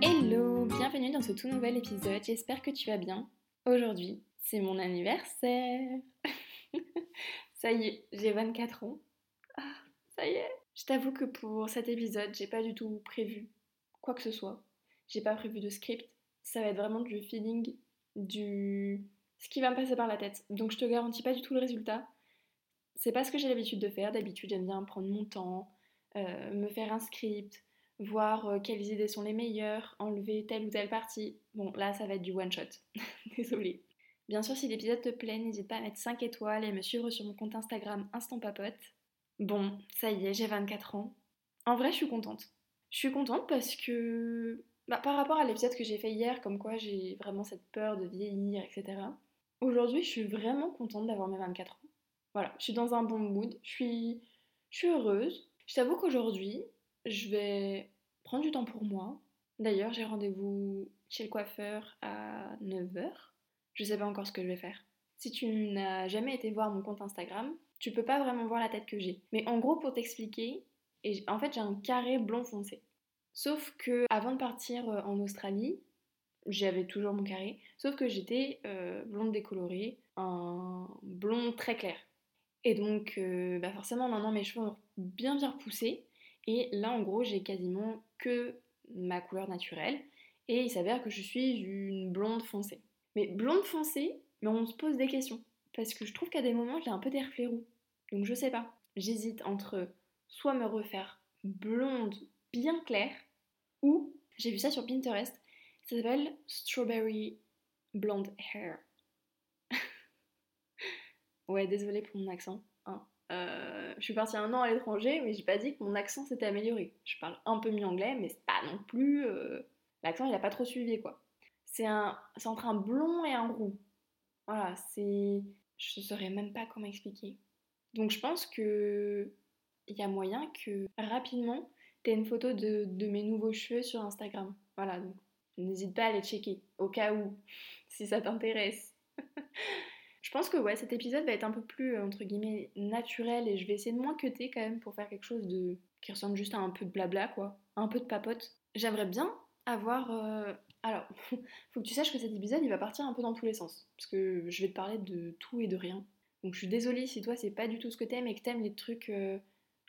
Hello, bienvenue dans ce tout nouvel épisode, j'espère que tu vas bien. Aujourd'hui, c'est mon anniversaire. ça y est, j'ai 24 ans. Ah, ça y est. Je t'avoue que pour cet épisode, j'ai pas du tout prévu quoi que ce soit. J'ai pas prévu de script. Ça va être vraiment du feeling, du ce qui va me passer par la tête. Donc je te garantis pas du tout le résultat. C'est pas ce que j'ai l'habitude de faire. D'habitude, j'aime bien prendre mon temps, euh, me faire un script, voir euh, quelles idées sont les meilleures, enlever telle ou telle partie. Bon, là, ça va être du one shot. Désolée. Bien sûr, si l'épisode te plaît, n'hésite pas à mettre 5 étoiles et me suivre sur mon compte Instagram Instant Papote. Bon, ça y est, j'ai 24 ans. En vrai, je suis contente. Je suis contente parce que, bah, par rapport à l'épisode que j'ai fait hier, comme quoi j'ai vraiment cette peur de vieillir, etc. Aujourd'hui, je suis vraiment contente d'avoir mes 24 ans. Voilà, je suis dans un bon mood, je suis, je suis heureuse. Je t'avoue qu'aujourd'hui, je vais prendre du temps pour moi. D'ailleurs, j'ai rendez-vous chez le coiffeur à 9h. Je sais pas encore ce que je vais faire. Si tu n'as jamais été voir mon compte Instagram, tu peux pas vraiment voir la tête que j'ai. Mais en gros, pour t'expliquer, en fait, j'ai un carré blond foncé. Sauf que avant de partir euh, en Australie, j'avais toujours mon carré, sauf que j'étais euh, blonde décolorée, un blond très clair. Et donc, euh, bah forcément, maintenant mes cheveux ont bien bien repoussé. Et là, en gros, j'ai quasiment que ma couleur naturelle. Et il s'avère que je suis une blonde foncée. Mais blonde foncée, mais on se pose des questions. Parce que je trouve qu'à des moments, j'ai un peu des reflets roux. Donc je sais pas. J'hésite entre soit me refaire blonde bien claire, ou j'ai vu ça sur Pinterest, ça s'appelle Strawberry Blonde Hair. ouais, désolée pour mon accent. Euh, je suis partie un an à l'étranger, mais j'ai pas dit que mon accent s'était amélioré. Je parle un peu mieux anglais, mais c'est pas non plus. Euh, l'accent il a pas trop suivi quoi. C'est un... entre un blond et un roux. Voilà, c'est. Je saurais même pas comment expliquer. Donc je pense que il y a moyen que rapidement t'aies une photo de, de mes nouveaux cheveux sur Instagram. Voilà, donc n'hésite pas à les checker, au cas où, si ça t'intéresse. je pense que ouais, cet épisode va être un peu plus, euh, entre guillemets, naturel et je vais essayer de moins cuter quand même pour faire quelque chose de qui ressemble juste à un peu de blabla, quoi. Un peu de papote. J'aimerais bien avoir... Euh, alors, faut que tu saches que cet épisode, il va partir un peu dans tous les sens. Parce que je vais te parler de tout et de rien. Donc je suis désolée si toi, c'est pas du tout ce que t'aimes et que t'aimes les trucs euh,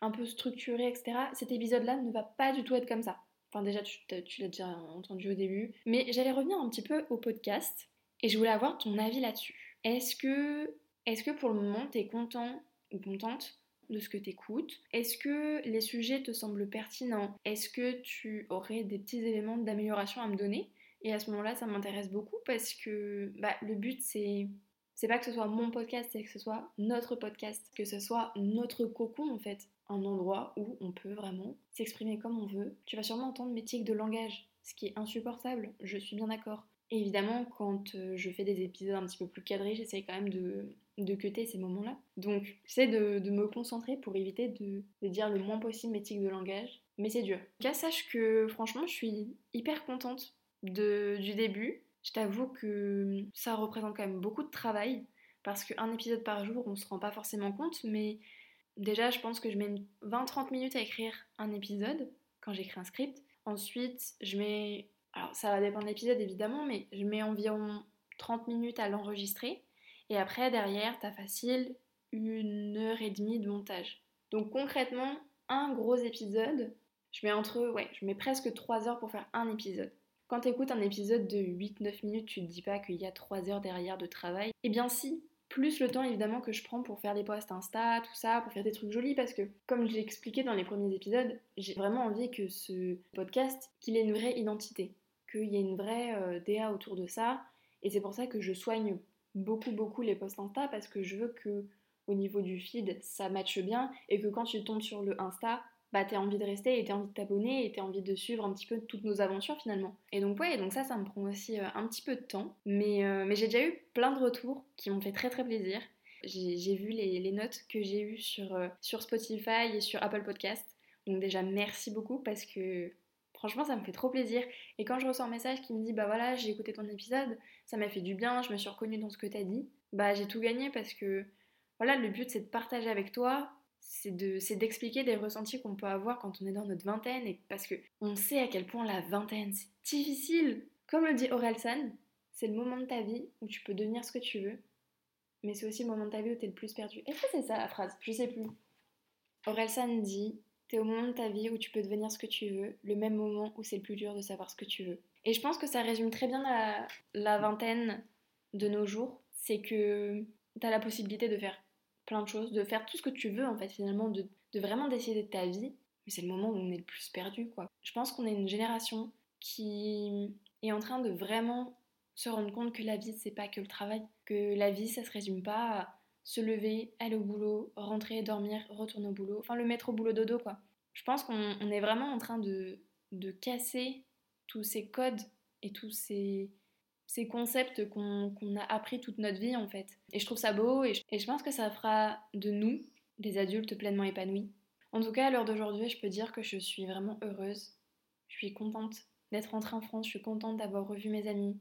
un peu structurés, etc. Cet épisode-là ne va pas du tout être comme ça. Enfin, déjà, tu, l'as déjà entendu au début. Mais j'allais revenir un petit peu au podcast et je voulais avoir ton avis là-dessus. Est-ce que, est que pour le moment, tu es content ou contente de ce que tu écoutes Est-ce que les sujets te semblent pertinents? Est-ce que tu aurais des petits éléments d'amélioration à me donner? Et à ce moment-là, ça m'intéresse beaucoup parce que bah, le but, c'est c'est pas que ce soit mon podcast, c'est que ce soit notre podcast, que ce soit notre cocon en fait un endroit où on peut vraiment s'exprimer comme on veut. Tu vas sûrement entendre mes tics de langage, ce qui est insupportable, je suis bien d'accord. Évidemment, quand euh, je fais des épisodes un petit peu plus cadrés, j'essaie quand même de, de cuter ces moments-là. Donc, j'essaie de, me concentrer pour éviter de, dire le moins possible mes tics de langage. Mais c'est dur. Cas, sache que franchement, je suis hyper contente de, du début. Je t'avoue que ça représente quand même beaucoup de travail parce qu'un épisode par jour, on se rend pas forcément compte, mais Déjà, je pense que je mets 20-30 minutes à écrire un épisode quand j'écris un script. Ensuite, je mets. Alors, ça va dépendre de l'épisode évidemment, mais je mets environ 30 minutes à l'enregistrer. Et après, derrière, t'as facile une heure et demie de montage. Donc, concrètement, un gros épisode, je mets entre. Ouais, je mets presque 3 heures pour faire un épisode. Quand tu écoutes un épisode de 8-9 minutes, tu te dis pas qu'il y a 3 heures derrière de travail. Eh bien, si, plus le temps évidemment que je prends pour faire des posts Insta, tout ça, pour faire des trucs jolis, parce que comme j'ai expliqué dans les premiers épisodes, j'ai vraiment envie que ce podcast, qu'il ait une vraie identité, qu'il y ait une vraie euh, DA autour de ça, et c'est pour ça que je soigne beaucoup beaucoup les posts Insta, parce que je veux que au niveau du feed, ça matche bien, et que quand tu tombes sur le Insta, bah t'as envie de rester et t'as envie de t'abonner et t'as envie de suivre un petit peu toutes nos aventures finalement. Et donc ouais, donc ça, ça me prend aussi euh, un petit peu de temps. Mais, euh, mais j'ai déjà eu plein de retours qui m'ont fait très très plaisir. J'ai vu les, notes que j'ai eues sur, euh, sur Spotify et sur Apple Podcast. Donc déjà merci beaucoup parce que franchement ça me fait trop plaisir. Et quand je reçois un message qui me dit bah voilà j'ai écouté ton épisode, ça m'a fait du bien, je me suis reconnue dans ce que t'as dit, bah j'ai tout gagné parce que voilà le but c'est de partager avec toi c'est de c'est d'expliquer des ressentis qu'on peut avoir quand on est dans notre vingtaine et parce que on sait à quel point la vingtaine c'est difficile. Comme le dit Orelsan, c'est le moment de ta vie où tu peux devenir ce que tu veux, mais c'est aussi le moment de ta vie où tu es le plus perdu. Est-ce que c'est ça la phrase? Je sais plus. Orelsan dit T'es au moment de ta vie où tu peux devenir ce que tu veux, le même moment où c'est le plus dur de savoir ce que tu veux. Et je pense que ça résume très bien la, la vingtaine de nos jours. C'est que t'as la possibilité de faire plein de choses, de faire tout ce que tu veux en fait finalement, de, de vraiment décider de ta vie. Mais c'est le moment où on est le plus perdu quoi. Je pense qu'on est une génération qui est en train de vraiment se rendre compte que la vie c'est pas que le travail, que la vie ça se résume pas à se lever, aller au boulot, rentrer, dormir, retourner au boulot, enfin le mettre au boulot dodo quoi. Je pense qu'on est vraiment en train de, de casser tous ces codes et tous ces, ces concepts qu'on a appris toute notre vie en fait. Et je trouve ça beau et je, pense que ça fera de nous des adultes pleinement épanouis. En tout cas, à l'heure d'aujourd'hui, je peux dire que je suis vraiment heureuse. Je suis contente d'être rentrée en France, je suis contente d'avoir revu mes amis,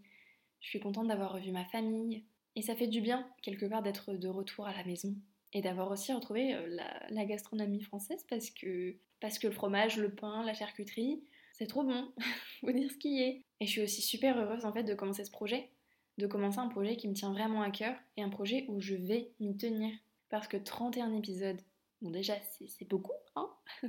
je suis contente d'avoir revu ma famille, et ça fait du bien, quelque part, d'être de retour à la maison et d'avoir aussi retrouvé euh, la, gastronomie française parce que, parce que le fromage, le pain, la charcuterie, c'est trop bon, faut dire ce qui est. Et je suis aussi super heureuse en fait de commencer ce projet, de commencer un projet qui me tient vraiment à cœur et un projet où je vais m'y tenir. Parce que 31 épisodes, bon déjà c'est beaucoup, hein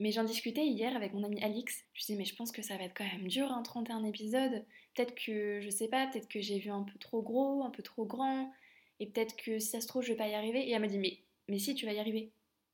Mais j'en discutais hier avec mon ami Alix. Je disais, mais je pense que ça va être quand même dur, hein, 31 épisodes. Peut-être que, je sais pas, peut-être que j'ai vu un peu trop gros, un peu trop grand. Et peut-être que si ça se trouve, je vais pas y arriver. Et elle m'a dit, mais, mais si, tu vas y arriver.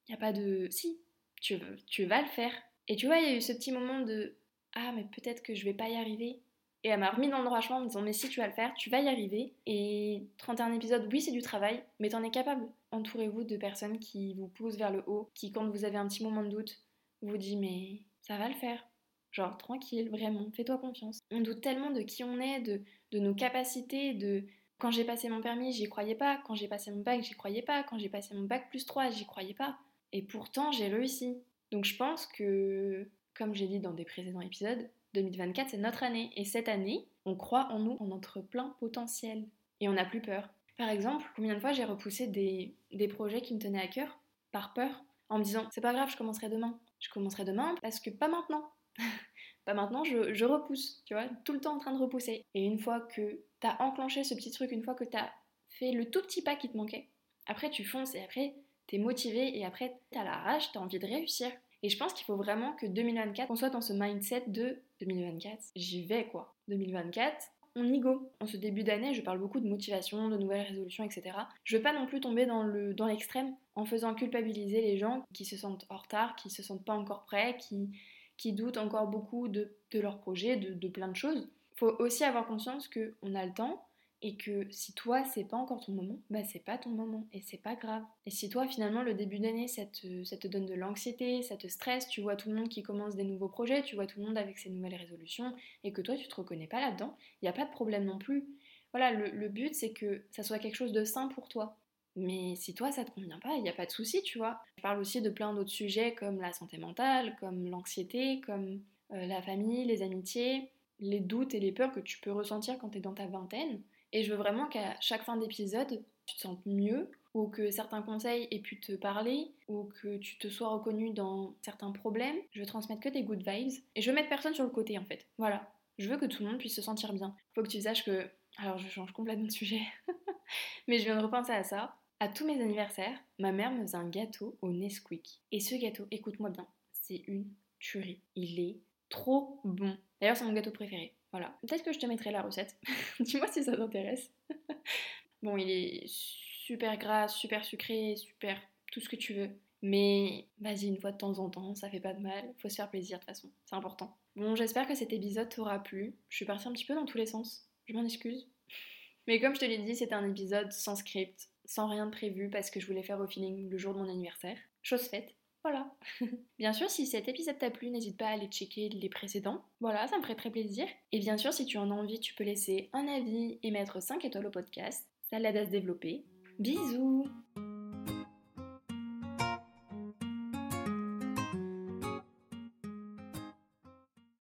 Il a pas de. Si, tu, tu vas le faire. Et tu vois, il y a eu ce petit moment de Ah, mais peut-être que je vais pas y arriver. Et elle m'a remis dans le droit chemin en me disant Mais si tu vas le faire, tu vas y arriver. Et 31 épisodes, oui, c'est du travail, mais t'en es capable. Entourez-vous de personnes qui vous poussent vers le haut, qui, quand vous avez un petit moment de doute, vous dit mais ça va le faire. Genre tranquille, vraiment, fais-toi confiance. On doute tellement de qui on est, de, de nos capacités, de quand j'ai passé mon permis, j'y croyais pas, quand j'ai passé mon bac, j'y croyais pas, quand j'ai passé mon bac plus 3, j'y croyais pas. Et pourtant, j'ai réussi. Donc je pense que, comme j'ai dit dans des précédents épisodes, 2024 c'est notre année. Et cette année, on croit en nous, en notre plein potentiel. Et on n'a plus peur. Par exemple, combien de fois j'ai repoussé des, des projets qui me tenaient à cœur par peur en me disant c'est pas grave, je commencerai demain je commencerai demain parce que pas maintenant. pas maintenant, je, repousse, tu vois, tout le temps en train de repousser. Et une fois que t'as enclenché ce petit truc, une fois que t'as fait le tout petit pas qui te manquait, après tu fonces et après t'es motivé et après t'as la rage, t'as envie de réussir. Et je pense qu'il faut vraiment que 2024, on soit dans ce mindset de 2024, j'y vais quoi. 2024, on y go. En ce début d'année, je parle beaucoup de motivation, de nouvelles résolutions, etc. Je veux pas non plus tomber dans le dans l'extrême en faisant culpabiliser les gens qui se sentent en retard, qui se sentent pas encore prêts, qui, qui doutent encore beaucoup de, de leur projet, de, de, plein de choses. Faut aussi avoir conscience que on a le temps et que si toi c'est pas encore ton moment, bah c'est pas ton moment et c'est pas grave. Et si toi finalement le début d'année ça te, donne de l'anxiété, ça te stresse, tu vois tout le monde qui commence des nouveaux projets, tu vois tout le monde avec ses nouvelles résolutions et que toi tu te reconnais pas là-dedans, il n'y a pas de problème non plus. Voilà, le, le but c'est que ça soit quelque chose de sain pour toi. Mais si toi ça te convient pas, il n'y a pas de souci, tu vois. Je parle aussi de plein d'autres sujets comme la santé mentale, comme l'anxiété, comme euh, la famille, les amitiés, les doutes et les peurs que tu peux ressentir quand tu es dans ta vingtaine. Et je veux vraiment qu'à chaque fin d'épisode, tu te sentes mieux, ou que certains conseils aient pu te parler, ou que tu te sois reconnu dans certains problèmes. Je veux transmettre que des good vibes. Et je veux mettre personne sur le côté en fait. Voilà. Je veux que tout le monde puisse se sentir bien. Faut que tu saches que. Alors je change complètement de sujet. Mais je viens de repenser à ça. À tous mes anniversaires, ma mère me faisait un gâteau au Nesquik. Et ce gâteau, écoute-moi bien, c'est une tuerie. Il est trop bon. D'ailleurs, c'est mon gâteau préféré. Voilà. Peut-être que je te mettrai la recette. Dis-moi si ça t'intéresse. bon, il est super gras, super sucré, super tout ce que tu veux. Mais vas-y, une fois de temps en temps, ça fait pas de mal. Faut se faire plaisir de toute façon. C'est important. Bon, j'espère que cet épisode t'aura plu. Je suis partie un petit peu dans tous les sens. Je m'en excuse. Mais comme je te l'ai dit, c'était un épisode sans script, sans rien de prévu parce que je voulais faire au feeling le jour de mon anniversaire. Chose faite. Voilà. bien sûr, si cet épisode t'a plu, n'hésite pas à aller checker les précédents. Voilà, ça me ferait très plaisir. Et bien sûr, si tu en as envie, tu peux laisser un avis et mettre 5 étoiles au podcast. Ça l'aide à se développer. Bisous